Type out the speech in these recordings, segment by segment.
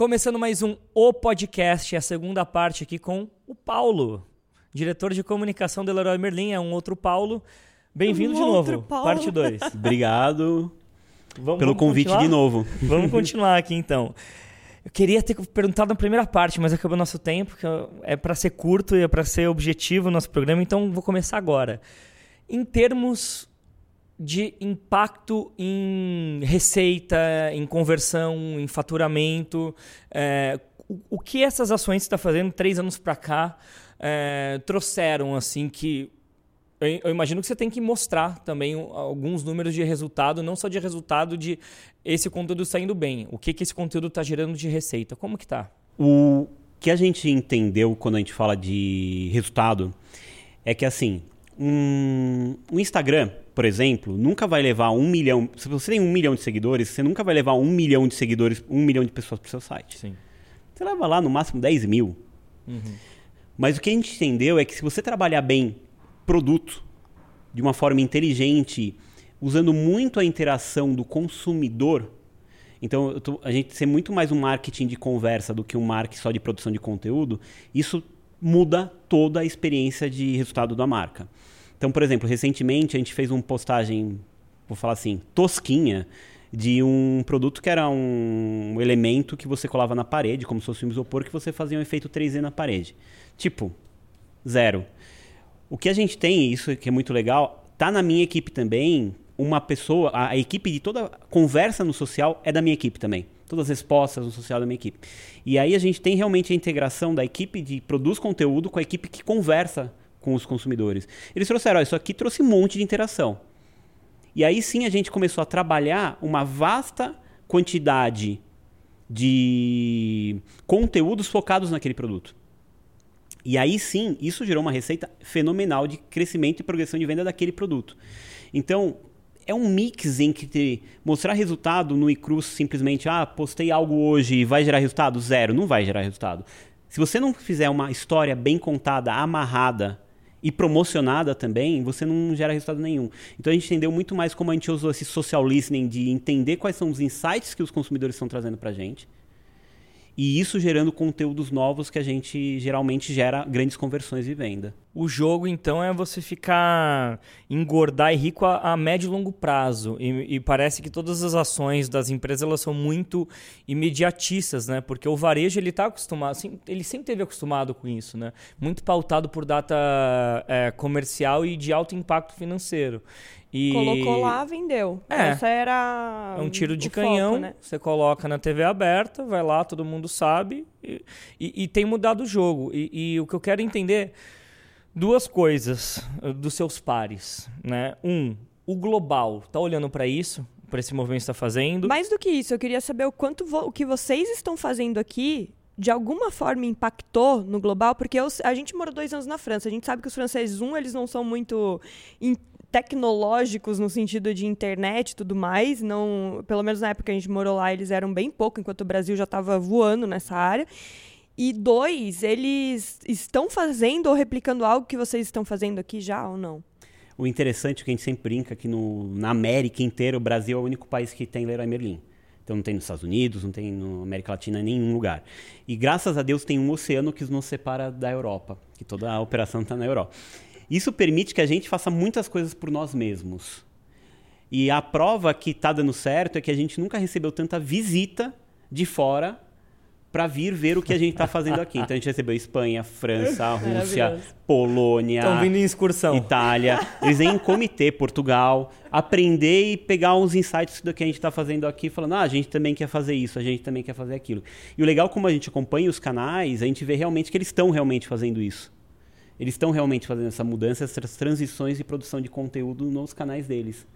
Começando mais um O Podcast, a segunda parte aqui com o Paulo, diretor de comunicação do Leroy Merlin, é um outro Paulo. Bem-vindo Um de novo, Paulo. parte 2. Obrigado pelo convite de novo. Vamos continuar aqui então. Eu queria ter perguntado na primeira parte, mas acabou nosso tempo, que é para ser curto e é para ser objetivo o nosso programa, então vou começar agora. Em termos de impacto em receita, em conversão, em faturamento, é, o, o que essas ações que está fazendo três anos para cá é, trouxeram assim que eu, imagino que você tem que mostrar também alguns números de resultado, não só de resultado de esse conteúdo saindo bem. O que, que esse conteúdo está gerando de receita? Como que tá? O que a gente entendeu quando a gente fala de resultado é que assim, um, o Instagram, por exemplo, nunca vai levar um milhão. Se você tem um milhão de seguidores, você nunca vai levar um milhão de seguidores, um milhão de pessoas para o seu site. Sim. Você leva lá no máximo 10 mil. Mas o que a gente entendeu é que se você trabalhar bem produto de uma forma inteligente, usando muito a interação do consumidor, então tô- a gente ser muito mais um marketing de conversa do que um marketing só de produção de conteúdo, isso muda toda a experiência de resultado da marca. Então, por exemplo, recentemente a gente fez uma postagem, vou falar assim, tosquinha, de um produto que era um elemento que você colava na parede, como se fosse um isopor, que você fazia um efeito 3D na parede. Tipo, zero. O que a gente tem, isso que é muito legal, tá na minha equipe também, uma pessoa, a, a equipe de toda conversa no social é da minha equipe também. Todas as respostas no social é da minha equipe. E aí a gente tem realmente a integração da equipe de produz conteúdo com a equipe que conversa com os consumidores. Eles trouxeram, ó, isso aqui trouxe um monte de interação. E aí sim a gente começou a trabalhar uma vasta quantidade de conteúdos focados naquele produto. E aí sim, isso gerou uma receita fenomenal de crescimento e progressão de venda daquele produto. Então, é um mix entre mostrar resultado no iCruz simplesmente, ah, postei algo hoje e vai gerar resultado? Zero, não vai gerar resultado. Se você não fizer uma história bem contada, amarrada e promocionada também, você não gera resultado nenhum. Então a gente entendeu muito mais como a gente usou esse social listening de entender quais são os insights que os consumidores estão trazendo pra gente. E isso gerando conteúdos novos que a gente geralmente gera grandes conversões de venda. O jogo, então, é você ficar engordar e rico a, a médio e longo prazo. E, e parece que todas as ações das empresas elas são muito imediatistas, né? Porque o varejo ele está acostumado, ele sempre teve acostumado com isso, né? Muito pautado por data é, comercial e de alto impacto financeiro. E Colocou lá, vendeu. É. Essa era. É um tiro de o foco, canhão, né? você coloca na TV aberta, vai lá, todo mundo sabe, e, e- e tem mudado o jogo. E o que eu quero entender, duas coisas eh, dos seus pares. Né? Um, o global está olhando para isso, para esse movimento está fazendo. Mais do que isso, eu queria saber o quanto o que vocês estão fazendo aqui de alguma forma impactou no global, porque eu- a gente morou dois anos na França. A gente sabe que os franceses, um, eles não são muito tecnológicos no sentido de internet e tudo mais. Não, pelo menos na época que a gente morou lá, eles eram bem pouco, enquanto o Brasil já estava voando nessa área. E dois, eles estão fazendo ou replicando algo que vocês estão fazendo aqui já ou não? O interessante é que a gente sempre brinca que no, na América inteira o Brasil é o único país que tem Leroy Merlin. Então não tem nos Estados Unidos, não tem na América Latina, em nenhum lugar. E graças a Deus tem um oceano que nos separa da Europa, que toda a operação está na Europa. Isso permite que a gente faça muitas coisas por nós mesmos. E a prova que está dando certo é que a gente nunca recebeu tanta visita de fora para vir ver o que a gente está fazendo aqui. Então a gente recebeu Espanha, França, Rússia. Polônia, Estão vindo em excursão. Itália. Eles vêm em comitê, Portugal, aprender e pegar uns insights do que a gente está fazendo aqui, falando, ah, a gente também quer fazer isso, a gente também quer fazer aquilo. E o legal, como a gente acompanha os canais, a gente vê realmente que eles estão realmente fazendo isso. Eles estão realmente fazendo essa mudança, essas transições de produção de conteúdo nos canais deles.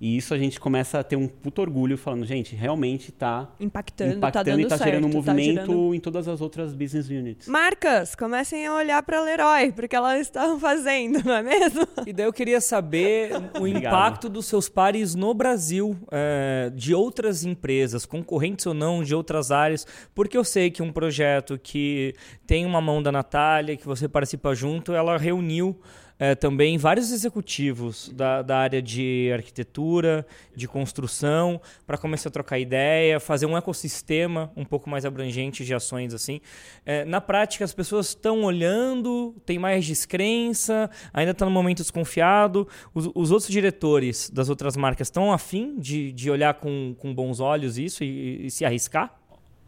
E isso a gente começa a ter um puto orgulho falando, gente, realmente está Impactando, tá impactando dando e está certo. gerando um tá movimento gerando- em todas as outras business units. Marcas, comecem a olhar para a Leroy, porque elas estão fazendo, não é mesmo? E daí eu queria saber o Obrigado. impacto dos seus pares no Brasil, é, de outras empresas, concorrentes ou não, de outras áreas, porque eu sei que um projeto que tem uma mão da Natália, que você participa junto, ela reuniu é, também vários executivos da, da área de arquitetura, de construção, para começar a trocar ideia, fazer um ecossistema um pouco mais abrangente de ações assim. É, na prática, as pessoas estão olhando, tem mais descrença, ainda está no momento desconfiado. Os, os, outros diretores das outras marcas estão afim de, de olhar com, com bons olhos isso e, e se arriscar?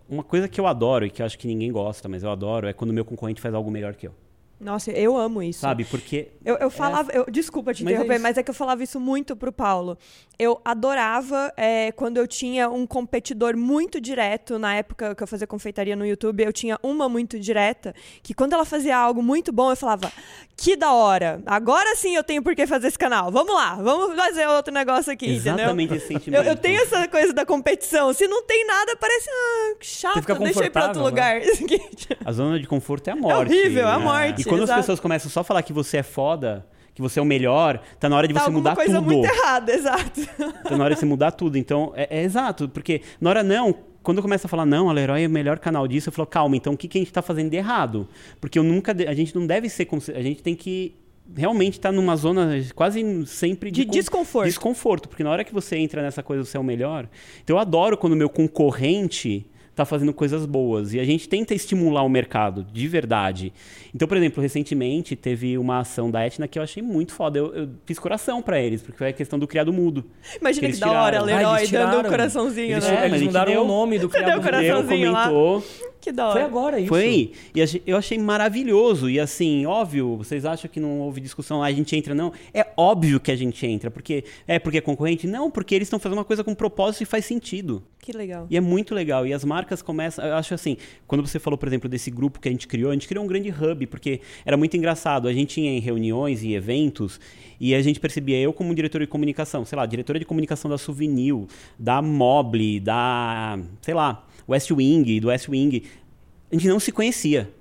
Uma coisa que eu adoro e que eu acho que ninguém gosta, mas eu adoro, é quando o meu concorrente faz algo melhor que eu. Nossa, eu amo isso. Sabe, porque. Eu, eu falava. É... Eu, desculpa te mas é interromper, é mas é que eu falava isso muito pro Paulo. Eu adorava é, quando eu tinha um competidor muito direto, na época que eu fazia confeitaria no YouTube, eu tinha uma muito direta, que quando ela fazia algo muito bom, eu falava, que da hora, agora sim eu tenho por que fazer esse canal. Vamos lá, vamos fazer outro negócio aqui. Exatamente entendeu? esse sentimento. Eu, eu, tenho essa coisa da competição. Se não tem nada, parece ah, chato, ir pra outro né? lugar. a zona de conforto é a morte. É horrível, é a morte. E quando Exato. as pessoas começam só a falar que você é foda, que você é o melhor, tá na hora de tá você mudar coisa tudo. muito errada, exato. Tá na hora de você mudar tudo. Então, é, é exato, porque na hora não, quando começa a falar, não, a Leroy é o melhor canal disso, eu falo, calma, então o que, que a gente está fazendo de errado? Porque eu nunca, a gente não deve ser, a gente tem que realmente estar tá numa zona quase sempre de, de desconforto. Desconforto, porque na hora que você entra nessa coisa, você é o melhor. Então eu adoro quando o meu concorrente está fazendo coisas boas. E a gente tenta estimular o mercado, de verdade. Então, por exemplo, recentemente teve uma ação da Etna que eu achei muito foda. Eu, eu fiz coração para eles, porque foi a questão do criado mudo. Imagina que, que da hora, Leroy, ah, dando um coraçãozinho, eles, né? É, eles mudaram deu, o nome do criado mudo. coraçãozinho comentou. Lá. Que da hora. Foi agora isso. Foi. E eu achei maravilhoso. E assim, óbvio, vocês acham que não houve discussão a gente entra, não. É óbvio que a gente entra. porque É porque é concorrente? Não, porque eles estão fazendo uma coisa com propósito e faz sentido. Que legal. E é muito legal. E as marcas começam. Eu acho assim, quando você falou, por exemplo, desse grupo que a gente criou, a gente criou um grande hub, porque era muito engraçado. A gente ia em reuniões e eventos e a gente percebia, eu como diretor de comunicação, sei lá, diretora de comunicação da Souvenir, da Mobile, da. sei lá West Wing, do West Wing, a gente não se conhecia.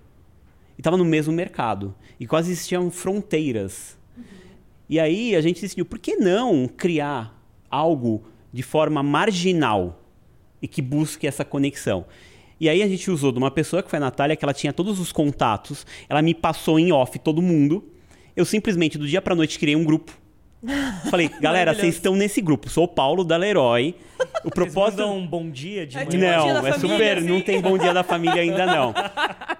E estava no mesmo mercado. E quase existiam fronteiras. Uhum. E aí a gente decidiu, por que não criar algo de forma marginal e que busque essa conexão? E aí a gente usou de uma pessoa que foi a Natália, que ela tinha todos os contatos, ela me passou em off todo mundo. Eu simplesmente, do dia para noite, criei um grupo Falei, galera, vocês estão nesse grupo. Sou o Paulo da Leroy. O propósito. um bom dia de manhã. Não, é família, super. Assim. Não tem bom dia da família ainda, não.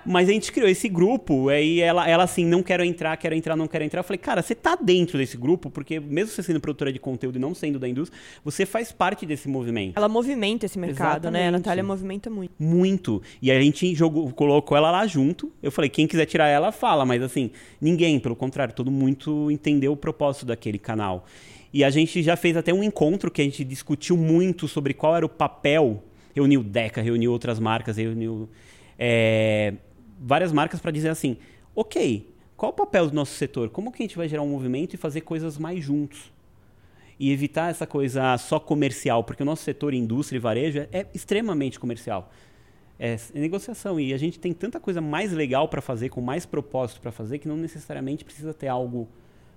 Mas a gente criou esse grupo, aí ela, ela assim, não quero entrar, quero entrar, não quero entrar. Eu falei, cara, você tá dentro desse grupo, porque mesmo você sendo produtora de conteúdo e não sendo da indústria, você faz parte desse movimento. Ela movimenta esse mercado, Exatamente. né? A Natália movimenta muito. Muito. E a gente jogou, colocou ela lá junto. Eu falei, quem quiser tirar ela, fala. Mas assim, ninguém, pelo contrário, todo muito entendeu o propósito daquele canal. E a gente já fez até um encontro que a gente discutiu muito sobre qual era o papel. Reuniu Deca, reuniu outras marcas, reuniu é, várias marcas para dizer assim: ok, qual o papel do nosso setor? Como que a gente vai gerar um movimento e fazer coisas mais juntos? E evitar essa coisa só comercial, porque o nosso setor indústria e varejo é, é extremamente comercial. É, é negociação e a gente tem tanta coisa mais legal para fazer, com mais propósito para fazer, que não necessariamente precisa ter algo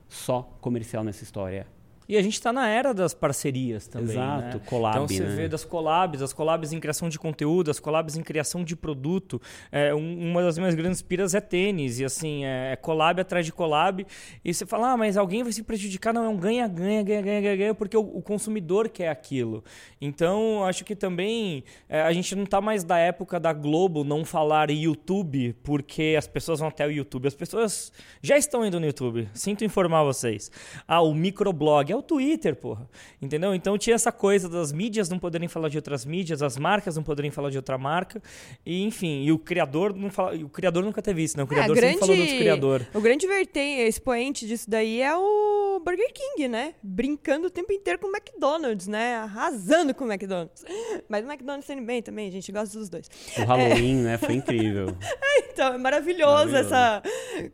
só comercial nessa história. E a gente está na era das parcerias também. Exato, né? collab. Então você né? vê das collabs, as collabs em criação de conteúdo, as collabs em criação de produto. É, um, uma das minhas grandes piras é tênis. E assim, é, é collab atrás de collab. E você fala, ah, mas alguém vai se prejudicar. Não, é um ganha-ganha, ganha-ganha, ganha-ganha, porque o, o, consumidor quer aquilo. Então, acho que também é, a gente não está mais da época da Globo não falar YouTube, porque as pessoas vão até o YouTube. As pessoas já estão indo no YouTube. Sinto informar vocês. Ah, o microblog é o Twitter, porra. Entendeu? Então tinha essa coisa das mídias não poderem falar de outras mídias, as marcas não poderem falar de outra marca. E, enfim, e o criador não fala, o criador nunca teve isso, né? O é, criador é, grande, sempre falou do criador. O grande vertente, expoente disso daí é o Burger King, né? Brincando o tempo inteiro com o McDonald's, né? Arrasando com o McDonald's. Mas o McDonald's sendo bem também, gente gosta dos dois. O Halloween, é... né? Foi incrível. então, é maravilhoso, maravilhoso, essa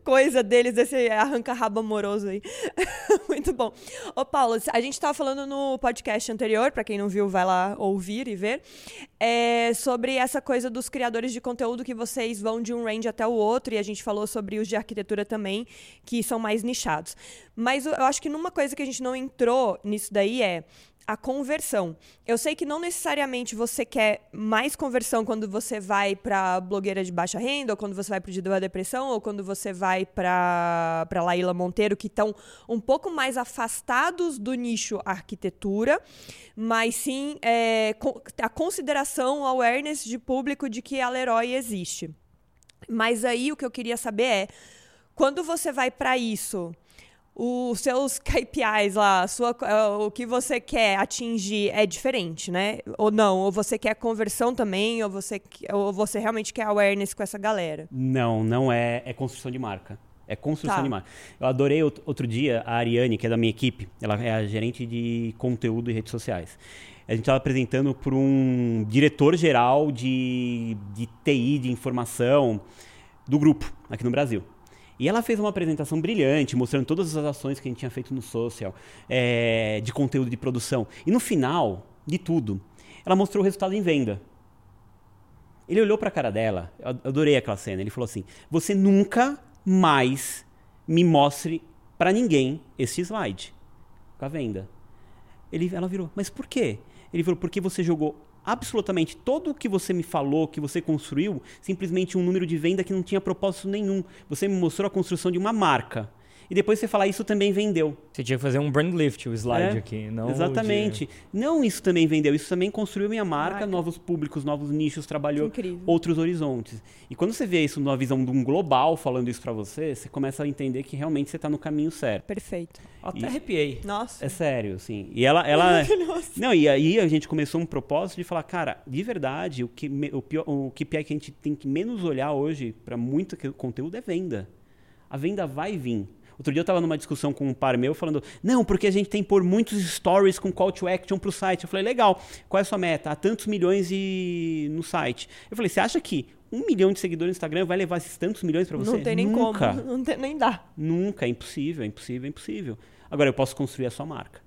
coisa deles, esse arranca-rabo amoroso aí. Muito bom. Opa, Paulo, a gente estava falando no podcast anterior, para quem não viu, vai lá ouvir e ver, é, sobre essa coisa dos criadores de conteúdo que vocês vão de um range até o outro, e a gente falou sobre os de arquitetura também, que são mais nichados. Mas eu acho que numa coisa que a gente não entrou nisso daí é a conversão. Eu sei que não necessariamente você quer mais conversão quando você vai para blogueira de baixa renda, ou quando você vai para o Dido da Depressão, ou quando você vai para Laíla Monteiro, que estão um pouco mais afastados do nicho arquitetura, mas sim é, a consideração, awareness de público de que a Leroy existe. Mas aí o que eu queria saber é, quando você vai para isso os seus KPIs lá, sua, uh, o que você quer atingir é diferente, né? Ou não? Ou você quer conversão também, ou você, ou você realmente quer awareness com essa galera? Não, não é. É construção de marca. É construção tá. de marca. Eu adorei outro dia a Ariane, que é da minha equipe. Ela é a gerente de conteúdo e redes sociais. A gente estava apresentando para um diretor-geral de, de TI, de informação, do grupo, aqui no Brasil. E ela fez uma apresentação brilhante, mostrando todas as ações que a gente tinha feito no social, é, de conteúdo de produção. E no final de tudo, ela mostrou o resultado em venda. Ele olhou para a cara dela, eu adorei aquela cena. Ele falou assim: Você nunca mais me mostre para ninguém esse slide com a venda. Ele, ela virou: Mas por quê? Ele falou: Porque você jogou absolutamente todo o que você me falou, que você construiu, simplesmente um número de venda que não tinha propósito nenhum. Você me mostrou a construção de uma marca. E depois você falar isso também vendeu. Você tinha que fazer um brand lift, o slide é, aqui, não Exatamente. De... Não isso também vendeu, isso também construiu minha marca, marca. novos públicos, novos nichos, trabalhou outros horizontes. E quando você vê isso numa visão de um global falando isso para você, você começa a entender que realmente você está no caminho certo. Perfeito. Até e... arrepiei. Nossa. É sério, assim. E ela ela Não, e aí a gente começou um propósito de falar, cara, de verdade, o que o pior, o KPI que a gente tem que menos olhar hoje para muito conteúdo é venda. A venda vai vir Outro dia eu estava numa discussão com um par meu falando, não, porque a gente tem que pôr muitos stories com call to action para o site. Eu falei, legal, qual é a sua meta? Há tantos milhões e... no site. Eu falei, você acha que um milhão de seguidores no Instagram vai levar esses tantos milhões para você? Não tem nem Nunca. como, não tem, nem dá. Nunca, é impossível, é impossível, é impossível. Agora eu posso construir a sua marca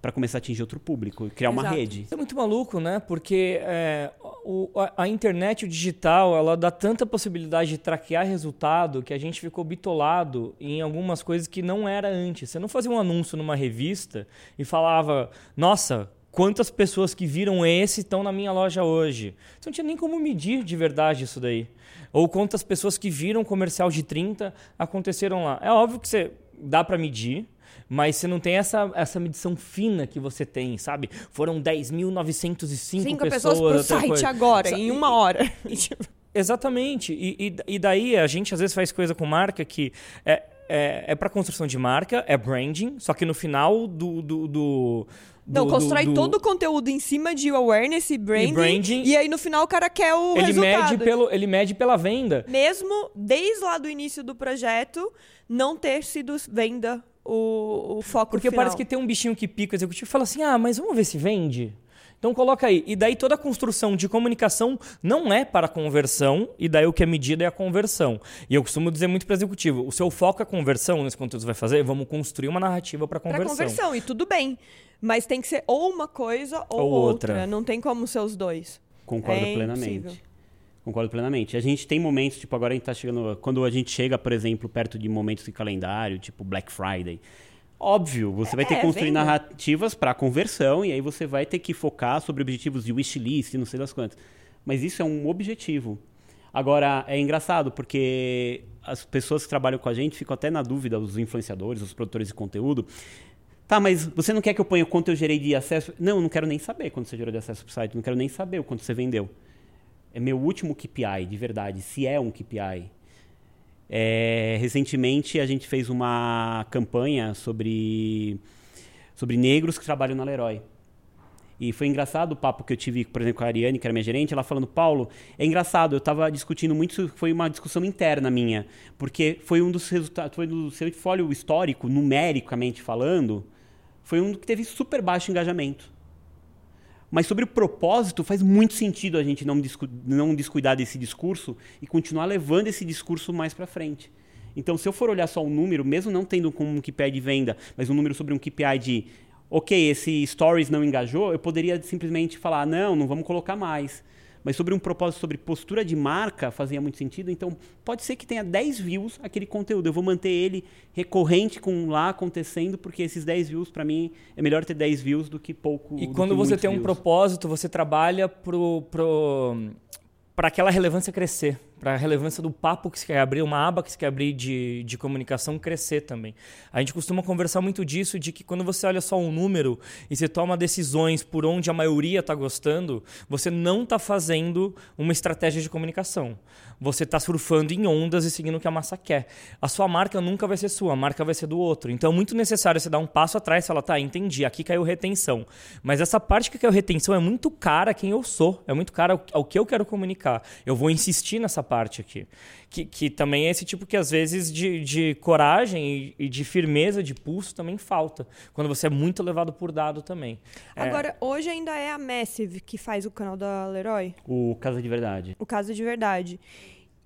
para começar a atingir outro público, criar Exato. uma rede. Isso é muito maluco, né? Porque é, o, a, a, internet, o digital, ela dá tanta possibilidade de traquear resultado que a gente ficou bitolado em algumas coisas que não era antes. Você não fazia um anúncio numa revista e falava, nossa, quantas pessoas que viram esse estão na minha loja hoje. Você não tinha nem como medir de verdade isso daí. Ou quantas pessoas que viram comercial de 30 aconteceram lá. É óbvio que você dá para medir, mas você não tem essa, essa medição fina que você tem, sabe? Foram 10.905 Cinco pessoas. pessoas pro site coisa. agora, em uma hora. Exatamente. E, e, e, daí a gente às vezes faz coisa com marca que é, é, é para construção de marca, é branding, só que no final do, do, do não, do, constrói do, do... todo o conteúdo em cima de awareness e branding, e branding. E aí no final o cara quer o ele resultado. Mede pelo, ele mede pela venda. Mesmo desde lá do início do projeto, não ter sido venda o, o foco Porque final. parece que tem um bichinho que pica o executivo e fala assim, ah, mas vamos ver se vende. Então coloca aí. E daí toda a construção de comunicação não é para conversão, e daí o que é medida é a conversão. E eu costumo dizer muito para o executivo: o seu foco é conversão nesse conteúdo que você vai fazer, vamos construir uma narrativa para conversão. Para conversão, e tudo bem. Mas tem que ser ou uma coisa ou, ou outra. outra. Não tem como ser os dois. Concordo é plenamente. Impossível. Concordo plenamente. A gente tem momentos, tipo, agora a gente tá chegando. Quando a gente chega, por exemplo, perto de momentos de calendário, tipo Black Friday. Óbvio, você vai ter que é, construir venda. narrativas para conversão e aí você vai ter que focar sobre objetivos de wishlist, não sei das quantas. Mas isso é um objetivo. Agora, é engraçado porque as pessoas que trabalham com a gente ficam até na dúvida, os influenciadores, os produtores de conteúdo. Tá, mas você não quer que eu ponha quanto eu gerei de acesso? Não, eu não quero nem saber quanto você gerou de acesso para o site, não quero nem saber o quanto você vendeu é meu último KPI, de verdade, se é um KPI. É, recentemente a gente fez uma campanha sobre, sobre negros que trabalham na Leroy. E foi engraçado o papo que eu tive, por exemplo, com a Ariane, que era minha gerente, ela falando, Paulo, é engraçado, eu estava discutindo muito, foi uma discussão interna minha, porque foi um dos resultados, foi do seu portfólio histórico, numericamente falando, foi um que teve super baixo engajamento. Mas sobre o propósito, faz muito sentido a gente não, descu não descuidar desse discurso e continuar levando esse discurso mais para frente. Então, se eu for olhar só um número, mesmo não tendo como um KPI de venda, mas um número sobre um KPI de, ok, esse stories não engajou, eu poderia simplesmente falar, não, não vamos colocar mais. Mas sobre um propósito sobre postura de marca fazia muito sentido. Então, pode ser que tenha 10 views aquele conteúdo. Eu vou manter ele recorrente com lá acontecendo, porque esses 10 views, para mim, é melhor ter 10 views do que pouco. E quando você tem um views. propósito, você trabalha pro, pro, para aquela relevância crescer para a relevância do papo que se quer abrir, uma aba que se quer abrir de, de comunicação crescer também. A gente costuma conversar muito disso, de que quando você olha só um número e você toma decisões por onde a maioria está gostando, você não está fazendo uma estratégia de comunicação. Você está surfando em ondas e seguindo o que a massa quer. A sua marca nunca vai ser sua, a marca vai ser do outro. Então é muito necessário você dar um passo atrás e falar, tá, entendi, aqui caiu retenção. Mas essa parte que caiu retenção é muito cara a quem eu sou, é muito cara ao que eu quero comunicar. Eu vou insistir nessa parte aqui. Que, que também é esse tipo que, às vezes, de, de coragem e, e de firmeza de pulso também falta. Quando você é muito levado por dado também. É. Agora, é... hoje ainda é a Massive que faz o canal da Leroy? O Casa de Verdade. O Casa de Verdade.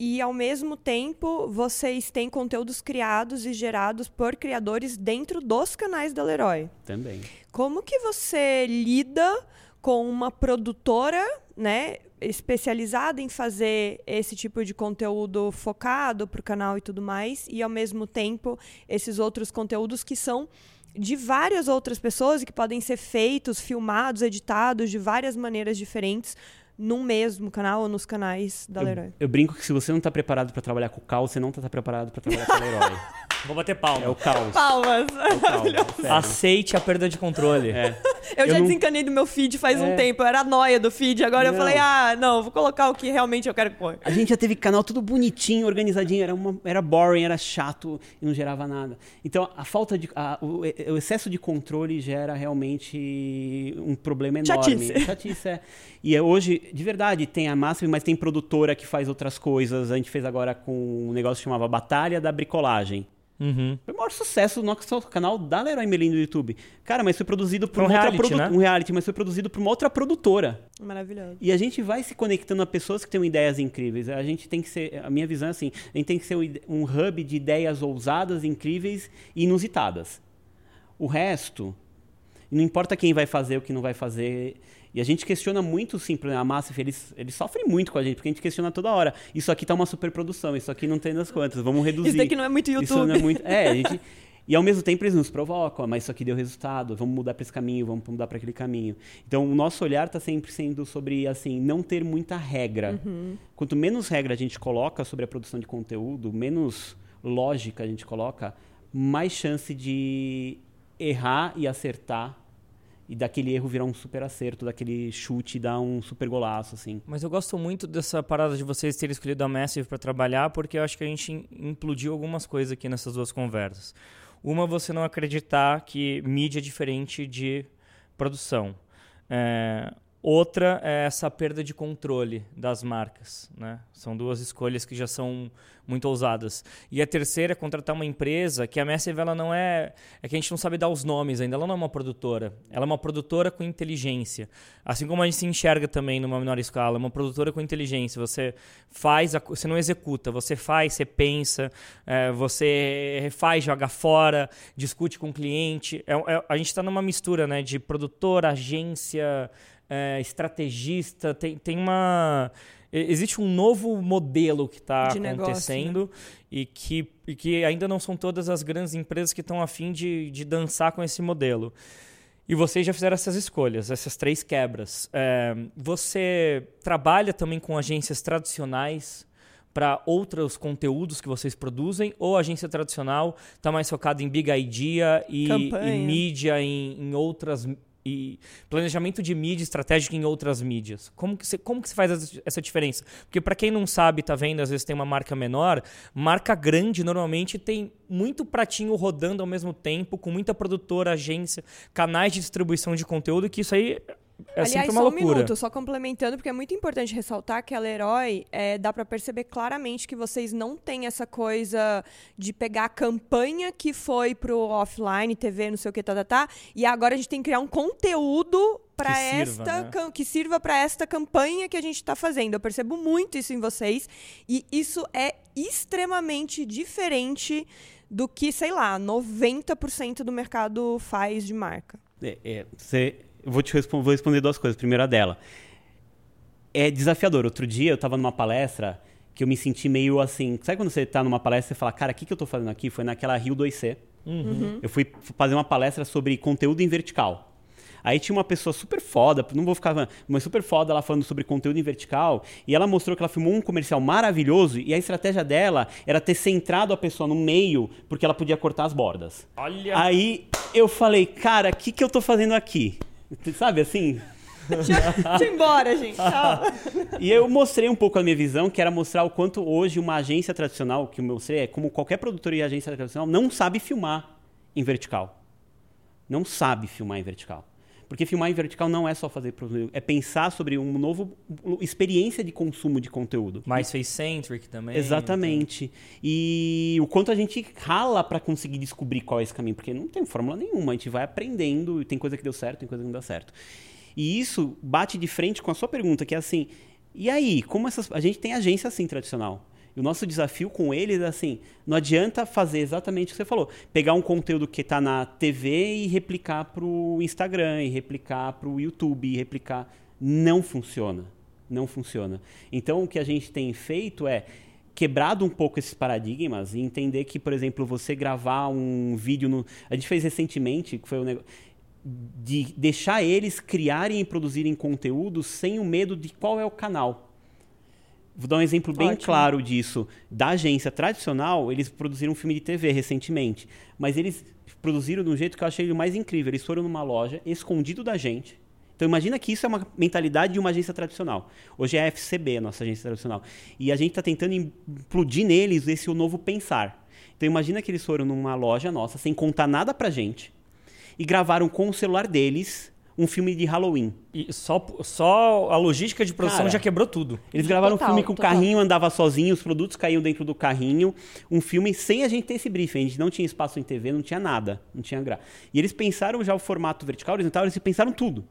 E ao mesmo tempo, vocês têm conteúdos criados e gerados por criadores dentro dos canais da Leroy. Também. Como que você lida com uma produtora, né, especializada em fazer esse tipo de conteúdo focado para o canal e tudo mais, e ao mesmo tempo esses outros conteúdos que são de várias outras pessoas e que podem ser feitos, filmados, editados de várias maneiras diferentes num mesmo canal ou nos canais da Leroy. Eu, eu brinco que se você não está preparado para trabalhar com o caos, você não está preparado para trabalhar com a Leroy. Vou bater palma. É o caos. Palmas. É o caos. Aceite a perda de controle. É. Eu, eu já não... desencanei do meu feed faz é. um tempo. Eu era a noia do feed. Agora não. eu falei, ah, não, vou colocar o que realmente eu quero pôr. A gente já teve canal tudo bonitinho, organizadinho. Era, uma, era boring, era chato e não gerava nada. Então, a falta de... A, o, o, excesso de controle gera realmente um problema enorme. Chatice. Chatice, é. E é hoje, de verdade, tem a Máxima, mas tem produtora que faz outras coisas. A gente fez agora com um negócio que chamava Batalha da Bricolagem. Uhum. Foi o maior sucesso do nosso canal da Leroy Merlin do YouTube. Cara, mas foi produzido por um uma reality, outra né? um reality, mas foi produzido por uma outra produtora. Maravilhoso. E a gente vai se conectando a pessoas que têm ideias incríveis. A gente tem que ser, a minha visão é assim, a gente tem que ser um hub de ideias ousadas, incríveis e inusitadas. O resto, não importa quem vai fazer o que não vai fazer, e a gente questiona muito, sim, a Massif, eles, eles sofrem muito com a gente, porque a gente questiona toda hora. Isso aqui tá uma superprodução, isso aqui não tem das quantas, vamos reduzir. Isso daqui não é muito YouTube. Isso não é muito... É, a gente... E ao mesmo tempo eles nos provocam, mas isso aqui deu resultado, vamos mudar para esse caminho, vamos mudar para aquele caminho. Então o nosso olhar está sempre sendo sobre assim não ter muita regra. Uhum. Quanto menos regra a gente coloca sobre a produção de conteúdo, menos lógica a gente coloca, mais chance de errar e acertar e daquele erro virar um super acerto, daquele chute dar um super golaço, assim. Mas eu gosto muito dessa parada de vocês terem escolhido a Massive para trabalhar, porque eu acho que a gente implodiu algumas coisas aqui nessas duas conversas. Uma, você não acreditar que mídia é diferente de produção. É, Outra é essa perda de controle das marcas. Né? São duas escolhas que já são muito ousadas. E a terceira é contratar uma empresa que a Massive ela não é. É que a gente não sabe dar os nomes ainda. Ela não é uma produtora. Ela é uma produtora com inteligência. Assim como a gente se enxerga também numa menor escala. É uma produtora com inteligência. Você faz, a, você não executa. Você faz, você pensa, é, você faz, joga fora, discute com o cliente. É, é, a gente está numa mistura né, de produtora, agência é, estrategista, tem, tem uma. Existe um novo modelo que está acontecendo negócio, né? e, que, e que ainda não são todas as grandes empresas que estão afim de, de dançar com esse modelo. E vocês já fizeram essas escolhas, essas três quebras. É, você trabalha também com agências tradicionais para outros conteúdos que vocês produzem? Ou a agência tradicional está mais focada em big idea e, e mídia em, em outras e planejamento de mídia estratégica em outras mídias. Como que você, como que você faz essa diferença? Porque para quem não sabe, tá vendo, às vezes tem uma marca menor, marca grande normalmente tem muito pratinho rodando ao mesmo tempo, com muita produtora, agência, canais de distribuição de conteúdo, que isso aí é Aliás, sempre uma só loucura. um minuto, só complementando, porque é muito importante ressaltar que a Leroy, é, dá para perceber claramente que vocês não têm essa coisa de pegar a campanha que foi pro offline, TV, não sei o que, tá, tá, tá, e agora a gente tem que criar um conteúdo para esta né? que sirva para esta campanha que a gente está fazendo. Eu percebo muito isso em vocês e isso é extremamente diferente do que, sei lá, 90% do mercado faz de marca. É, é, você eu vou te responder, vou responder duas coisas. Primeira dela. é desafiador. Outro dia eu estava numa palestra que eu me senti meio assim. Sabe quando você está numa palestra e fala, cara, o que, que eu estou fazendo aqui? Foi naquela Rio 2C. Uhum. Eu fui fazer uma palestra sobre conteúdo em vertical. Aí tinha uma pessoa super foda, não vou ficar, mas super foda ela falando sobre conteúdo em vertical, e ela mostrou que ela filmou um comercial maravilhoso e a estratégia dela era ter centrado a pessoa no meio, porque ela podia cortar as bordas. Olha. Aí eu falei, cara, o que, que eu tô fazendo aqui? Sabe assim? Deixa, deixa eu ir embora, gente. Tchau. E eu mostrei um pouco a minha visão, que era mostrar o quanto hoje uma agência tradicional, que eu mostrei, é como qualquer produtor e agência tradicional, não sabe filmar em vertical. Não sabe filmar em vertical. Porque filmar em vertical não é só fazer produto, é pensar sobre uma nova experiência de consumo de conteúdo. Mais face-centric também. Exatamente. E o quanto a gente rala para conseguir descobrir qual é esse caminho, porque não tem fórmula nenhuma, a gente vai aprendendo, tem coisa que deu certo, tem coisa que não deu certo. E isso bate de frente com a sua pergunta, que é assim, e aí, como essas a gente tem agência assim tradicional? E o nosso desafio com eles é assim: não adianta fazer exatamente o que você falou. Pegar um conteúdo que está na TV e replicar para o Instagram, e replicar para o YouTube, e replicar. Não funciona. Não funciona. Então, o que a gente tem feito é quebrado um pouco esses paradigmas e entender que, por exemplo, você gravar um vídeo no. A gente fez recentemente, que foi um negócio. De deixar eles criarem e produzirem conteúdo sem o medo de qual é o canal. Vou dar um exemplo bem Ótimo. claro disso. Da agência tradicional, eles produziram um filme de TV recentemente. Mas eles produziram de um jeito que eu achei o mais incrível. Eles foram numa loja, escondido da gente. Então imagina que isso é uma mentalidade de uma agência tradicional. Hoje é a FCB, a nossa agência tradicional. E a gente está tentando implodir neles esse o novo pensar. Então imagina que eles foram numa loja nossa, sem contar nada pra gente, e gravaram com o celular deles um filme de Halloween. E só, só a logística de produção Cara, já quebrou tudo. Eles gravaram total, um filme que o carrinho andava sozinho, os produtos caíam dentro do carrinho. Um filme sem a gente ter esse briefing. A gente não tinha espaço em TV, não tinha nada. Não tinha gra... E eles pensaram já o formato vertical, horizontal, eles pensaram tudo.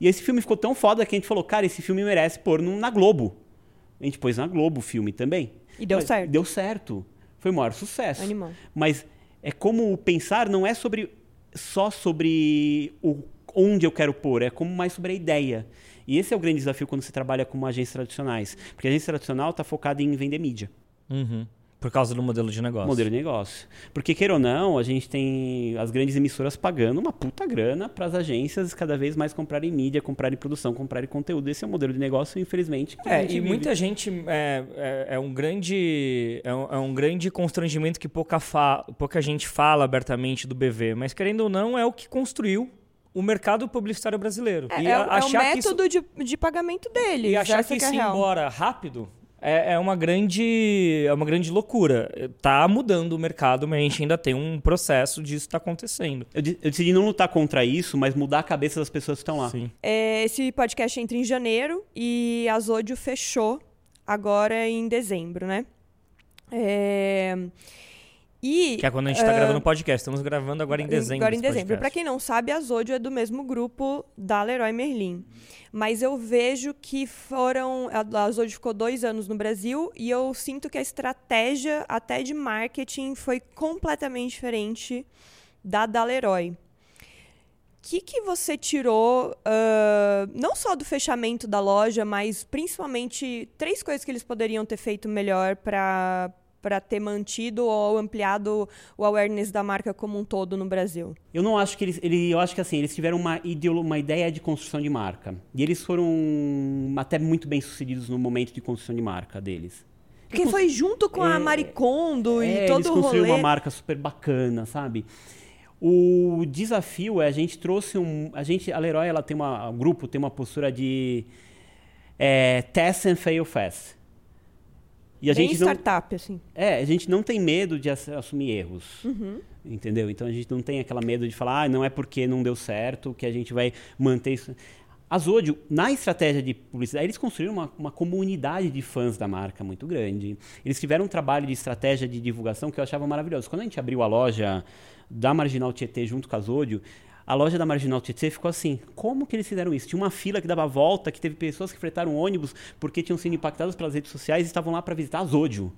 E esse filme ficou tão foda que a gente falou, cara, esse filme merece pôr na Globo. A gente pôs na Globo o filme também. E deu Mas certo. Deu certo. Foi o maior sucesso. Animal. Mas é como pensar não é sobre só sobre o onde eu quero pôr, é como mais sobre a ideia. E esse é o grande desafio quando você trabalha com agências tradicionais. Porque a agência tradicional está focada em vender mídia. Uhum. Por causa do modelo de negócio. Modelo de negócio. Porque, queira ou não, a gente tem as grandes emissoras pagando uma puta grana para as agências cada vez mais comprarem mídia, comprarem produção, comprarem conteúdo. Esse é o modelo de negócio, infelizmente. é, e vive. muita gente. É, é, é, um grande, é um, é um grande constrangimento que pouca, fa, pouca gente fala abertamente do BV. Mas, querendo ou não, é o que construiu o mercado publicitário brasileiro. É, e é, achar é o método isso, de, de pagamento dele. E achar que, que é embora rápido é, é, uma grande é uma grande loucura. Tá mudando o mercado, mas a gente ainda tem um processo disso tá acontecendo. Eu, eu decidi não lutar contra isso, mas mudar a cabeça das pessoas que estão lá. Sim. É, esse podcast entra em janeiro e a Zodio fechou agora em dezembro, né? É... E, que é quando a gente está uh, gravando o podcast. Estamos gravando agora em dezembro. Agora em dezembro. Para quem não sabe, a Zodio é do mesmo grupo da Leroy Merlin. Mas eu vejo que foram. A Zodio ficou dois anos no Brasil e eu sinto que a estratégia, até de marketing, foi completamente diferente da da Leroy. O que, que você tirou, uh, não só do fechamento da loja, mas principalmente três coisas que eles poderiam ter feito melhor para para ter mantido ou ampliado o awareness da marca como um todo no Brasil? Eu não acho que eles, ele, eu acho que assim eles tiveram uma uma ideia de construção de marca e eles foram até muito bem sucedidos no momento de construção de marca deles. Porque foi junto com é, a Maricondo é, e todo eles o rolê. construíram uma marca super bacana, sabe? O desafio é a gente trouxe um, a gente, a Leroy, ela tem uma, o grupo tem uma postura de é, test and fail fast. E a Bem gente startup, não, assim. É, a gente não tem medo de assumir erros. Uhum. Entendeu? Então a gente não tem aquela medo de falar, ah, não é porque não deu certo que a gente vai manter isso. A Zodio, na estratégia de publicidade, eles construíram uma, uma, comunidade de fãs da marca muito grande. Eles tiveram um trabalho de estratégia de divulgação que eu achava maravilhoso. Quando a gente abriu a loja da Marginal Tietê junto com a Zodio, a loja da Marginal Tietê ficou assim, como que eles fizeram isso? Tinha uma fila que dava volta, que teve pessoas que fretaram ônibus porque tinham sido impactadas pelas redes sociais e estavam lá para visitar a Zódio.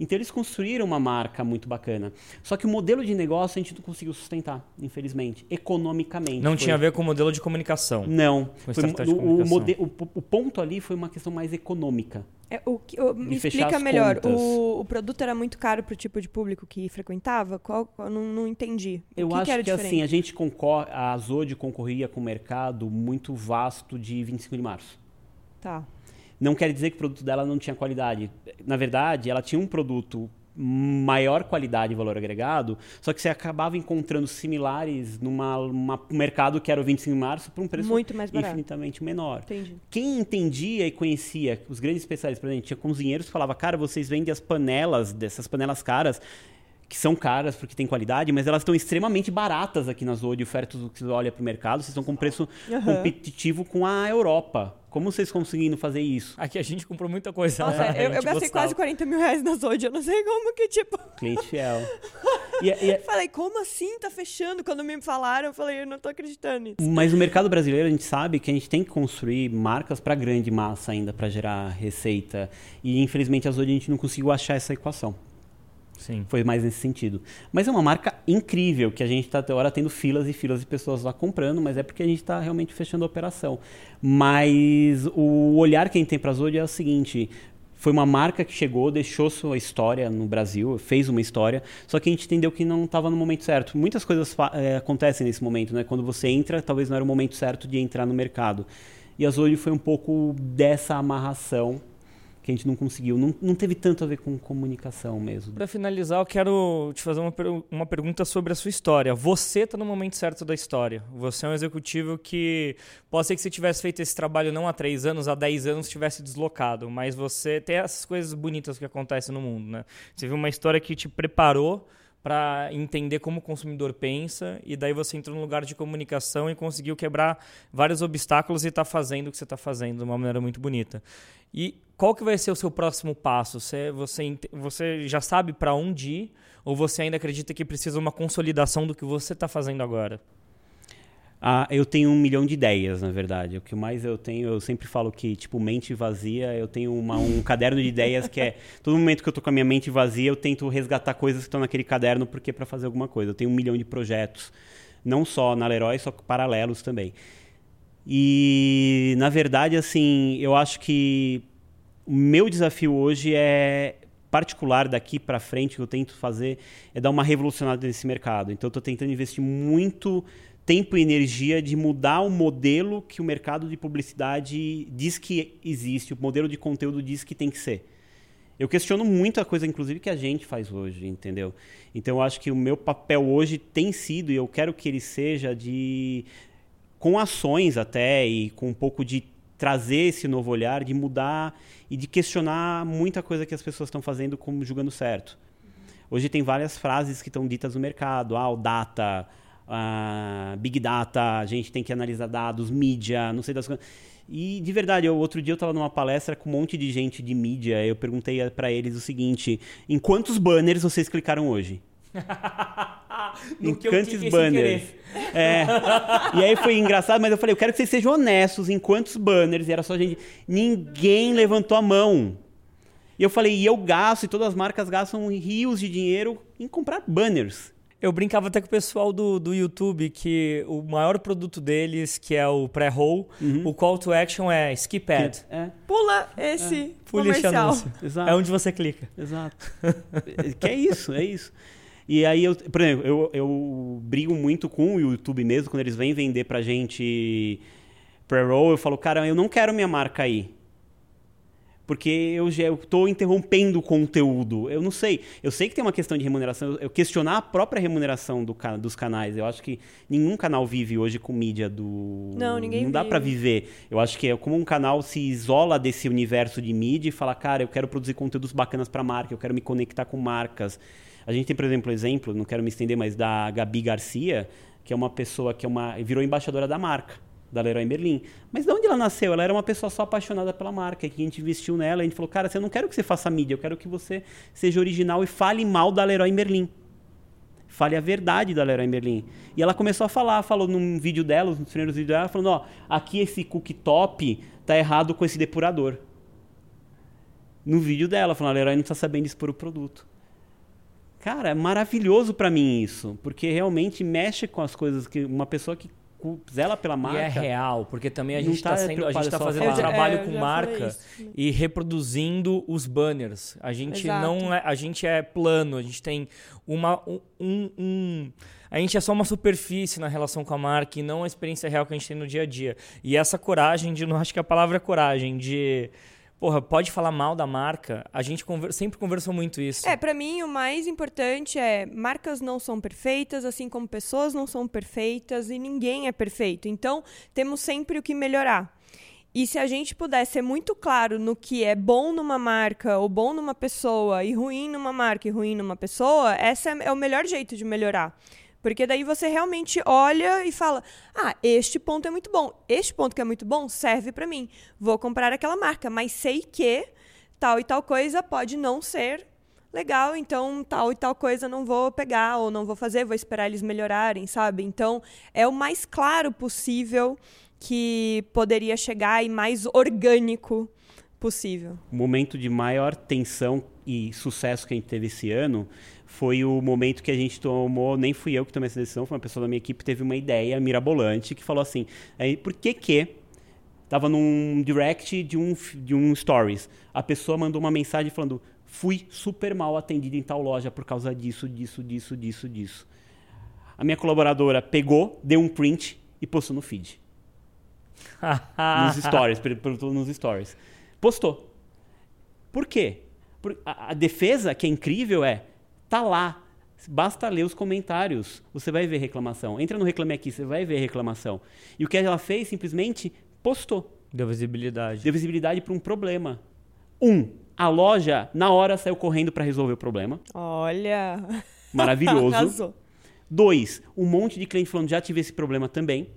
Então eles construíram uma marca muito bacana. Só que o modelo de negócio a gente não conseguiu sustentar, infelizmente, economicamente. Não Foi- tinha a ver com o modelo de comunicação. Não. Foi, de o, o, comunicação. mode- o- o ponto ali foi uma questão mais econômica. É, o que- o- me explica melhor. O, o produto era muito caro pro tipo de público que frequentava? Qual, qual- não, não entendi. O Eu que acho que era que assim, a gente concorre, a Zod concorria com um mercado muito vasto de 25 de março. Tá. Não quer dizer que o produto dela não tinha qualidade. Na verdade, ela tinha um produto maior qualidade e valor agregado, só que você acabava encontrando similares numa uma- um mercado que era o 25 de março por um preço Muito mais barato. infinitamente menor. Entendi. Quem entendia e conhecia os grandes especialistas, por exemplo, tinha cozinheiros que falava, cara, vocês vendem as panelas, dessas panelas caras, que são caras porque tem qualidade, mas elas estão extremamente baratas aqui na Zodi, ofertas do que você olha para o mercado, vocês estão com preço Aham. competitivo com a Europa. Como vocês conseguindo fazer isso? Aqui a gente comprou muita coisa. Nossa, né? Eu, eu gastei gostava. quase 40 mil reais na Zod. Eu não sei como que, tipo... Cliente fiel. E, é- e é- Falei, como assim? Tá fechando? Quando me falaram, eu falei, eu não tô acreditando nisso. mas no mercado brasileiro a gente sabe que a gente tem que construir marcas para grande massa ainda para gerar receita. E infelizmente a Zodi a gente não conseguiu achar essa equação. Sim. Foi mais nesse sentido. Mas é uma marca incrível, que a gente está agora tendo filas e filas de pessoas lá comprando, mas é porque a gente está realmente fechando a operação. Mas o olhar que a gente tem para a Zodi é o seguinte. Foi uma marca que chegou, deixou sua história no Brasil, fez uma história, só que a gente entendeu que não estava no momento certo. Muitas coisas eh, acontecem nesse momento, né? Quando você entra, talvez não era o momento certo de entrar no mercado. E a Zodi foi um pouco dessa amarração que a gente não conseguiu. Não, não teve tanto a ver com comunicação mesmo. Para finalizar, eu quero te fazer uma, uma pergunta sobre a sua história. Você está no momento certo da história. Você é um executivo que pode ser que você tivesse feito esse trabalho não há três anos, há dez anos, tivesse deslocado. Mas você tem essas coisas bonitas que acontecem no mundo, né? Você viu uma história que te preparou para entender como o consumidor pensa e daí você entrou no lugar de comunicação e conseguiu quebrar vários obstáculos e está fazendo o que você está fazendo de uma maneira muito bonita. E qual que vai ser o seu próximo passo? Você, você, você já sabe para onde ir ou você ainda acredita que precisa uma consolidação do que você está fazendo agora? Ah, eu tenho um milhão de ideias, na verdade. O que mais eu tenho, eu sempre falo que, tipo, mente vazia, eu tenho uma- um caderno de ideias que é. Todo momento que eu tô com a minha mente vazia, eu tento resgatar coisas que estão naquele caderno, porque é para fazer alguma coisa. Eu tenho um milhão de projetos. Não só na Leroy, só paralelos também. E, na verdade, assim, eu acho que o meu desafio hoje é particular daqui para frente que eu tento fazer é dar uma revolucionada nesse mercado. Então eu estou tentando investir muito tempo e energia de mudar o modelo que o mercado de publicidade diz que existe, o modelo de conteúdo diz que tem que ser. Eu questiono muito a coisa, inclusive, que a gente faz hoje, entendeu? Então eu acho que o meu papel hoje tem sido, e eu quero que ele seja de com ações até e com um pouco de trazer esse novo olhar, de mudar e de questionar muita coisa que as pessoas estão fazendo como julgando certo. Hoje tem várias frases que estão ditas no mercado, ah, o data, ah, big data, a gente tem que analisar dados, mídia, não sei das coisas. E de verdade, eu, outro dia eu estava numa palestra com um monte de gente de mídia, eu perguntei para eles o seguinte: em quantos banners vocês clicaram hoje? No em quantos banners? É. E aí foi engraçado, mas eu falei, eu quero que vocês sejam honestos em quantos banners, e era só gente. Ninguém levantou a mão. E eu falei, e eu gasto, e todas as marcas gastam rios de dinheiro em comprar banners. Eu brincava até com o pessoal do, do YouTube que o maior produto deles, que é o pré-roll, o call to action é skip ad. É, Pula esse Pule esse comercial. É onde você clica. Exato. que é isso, é isso. E aí, eu, por exemplo, eu, eu brigo muito com o YouTube mesmo, quando eles vêm vender pra gente pre-roll, eu falo, cara, eu não quero minha marca aí. Porque eu já estou interrompendo o conteúdo. Eu não sei. Eu sei que tem uma questão de remuneração. Eu, questionar a própria remuneração do, dos canais. Eu acho que nenhum canal vive hoje com mídia do. Não, ninguém Não dá para viver. Eu acho que é como um canal se isola desse universo de mídia e fala, cara, eu quero produzir conteúdos bacanas para marca, eu quero me conectar com marcas. A gente tem, por exemplo, exemplo, não quero me estender, mas da Gabi Garcia, que é uma pessoa que é uma virou embaixadora da marca, da Leroy Merlin. Mas de onde ela nasceu? Ela era uma pessoa só apaixonada pela marca, que a gente investiu nela, a gente falou, cara, eu não quero que você faça mídia, eu quero que você seja original e fale mal da Leroy Merlin. Fale a verdade da Leroy Merlin. E ela começou a falar, falou num vídeo dela, nos primeiros vídeos dela, falando, ó, aqui esse cooktop tá errado com esse depurador. no vídeo dela, falando, a Leroy não tá sabendo expor o produto. Cara, é maravilhoso para mim isso, porque realmente mexe com as coisas que uma pessoa que zela pela marca. E é real, porque também a gente está tá, a gente tá fazendo um trabalho é, com marca e reproduzindo os banners. A gente Exato. não é, a gente é plano, a gente tem uma um, um, a gente é só uma superfície na relação com a marca e não a experiência real que a gente tem no dia a dia. E essa coragem de, não acho que a palavra é coragem, de porra, pode falar mal da marca. A gente conver sempre conversou muito isso. É, para mim o mais importante é marcas não são perfeitas, assim como pessoas não são perfeitas e ninguém é perfeito. Então, temos sempre o que melhorar. E se a gente puder ser muito claro no que é bom numa marca, ou bom numa pessoa, e ruim numa marca e ruim numa pessoa, esse é, é o melhor jeito de melhorar. Porque daí você realmente olha e fala: "Ah, este ponto é muito bom. Este ponto que é muito bom serve para mim. Vou comprar aquela marca, mas sei que tal e tal coisa pode não ser legal, então tal e tal coisa não vou pegar ou não vou fazer, vou esperar eles melhorarem, sabe? Então, é o mais claro possível que poderia chegar e mais orgânico possível. O momento de maior tensão e sucesso que a gente teve esse ano foi o momento que a gente tomou, nem fui eu que tomei essa decisão, foi uma pessoa da minha equipe teve uma ideia mirabolante que falou assim, aí por que que tava num direct de um de um stories, a pessoa mandou uma mensagem falando fui super mal atendido em tal loja por causa disso, disso, disso, disso, disso. A minha colaboradora pegou, deu um print e postou no feed. nos stories, perguntou nos stories. Postou. Por quê? a, a defesa, que é incrível, é Tá lá. Basta ler os comentários. Você vai ver reclamação. Entra no Reclame Aqui, você vai ver reclamação. E o que ela fez, simplesmente postou. Deu visibilidade. Deu visibilidade para um problema. Um, a loja, na hora, saiu correndo para resolver o problema. Olha! Maravilhoso. Dois, um monte de cliente falando, já tive esse problema também.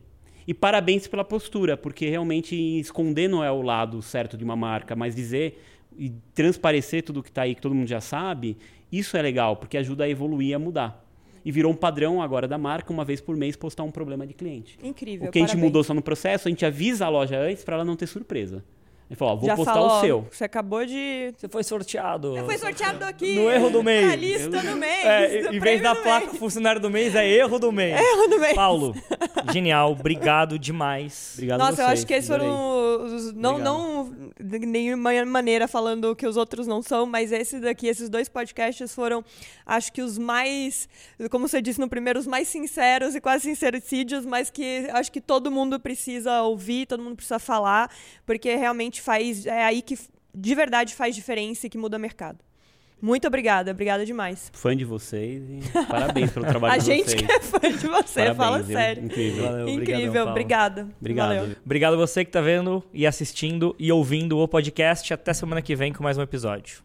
E parabéns pela postura, porque realmente esconder não é o lado certo de uma marca, mas dizer e transparecer tudo que está aí, que todo mundo já sabe, isso é legal, porque ajuda a evoluir e a mudar. E virou um padrão agora da marca, uma vez por mês, postar um problema de cliente. Incrível. O que parabéns. a gente mudou só no processo, a gente avisa a loja antes para ela não ter surpresa. Ele falou, ó, vou Já postar falou, o seu. Você acabou de. Você foi sorteado. Você foi sorteado aqui. No erro do mês. Na lista do mês. É, em vez da placa mês. funcionário do mês, é erro do mês. Erro do mês. Paulo, genial. Obrigado demais. Obrigado Nossa, vocês. eu acho que esses foram os. Não, não de nenhuma maneira falando que os outros não são, mas esse daqui, esses dois podcasts foram, acho que os mais, como você disse no primeiro, os mais sinceros e quase sincericídios, mas que acho que todo mundo precisa ouvir, todo mundo precisa falar, porque realmente faz. É aí que de verdade faz diferença e que muda o mercado. Muito obrigada, obrigada demais. Fã de vocês e parabéns pelo trabalho de vocês. A gente que é fã de você, parabéns, fala sério. Incrível. Valeu, Incrível, obrigada. Obrigado. Valeu. Obrigado você que está vendo e assistindo e ouvindo o podcast. Até semana que vem com mais um episódio.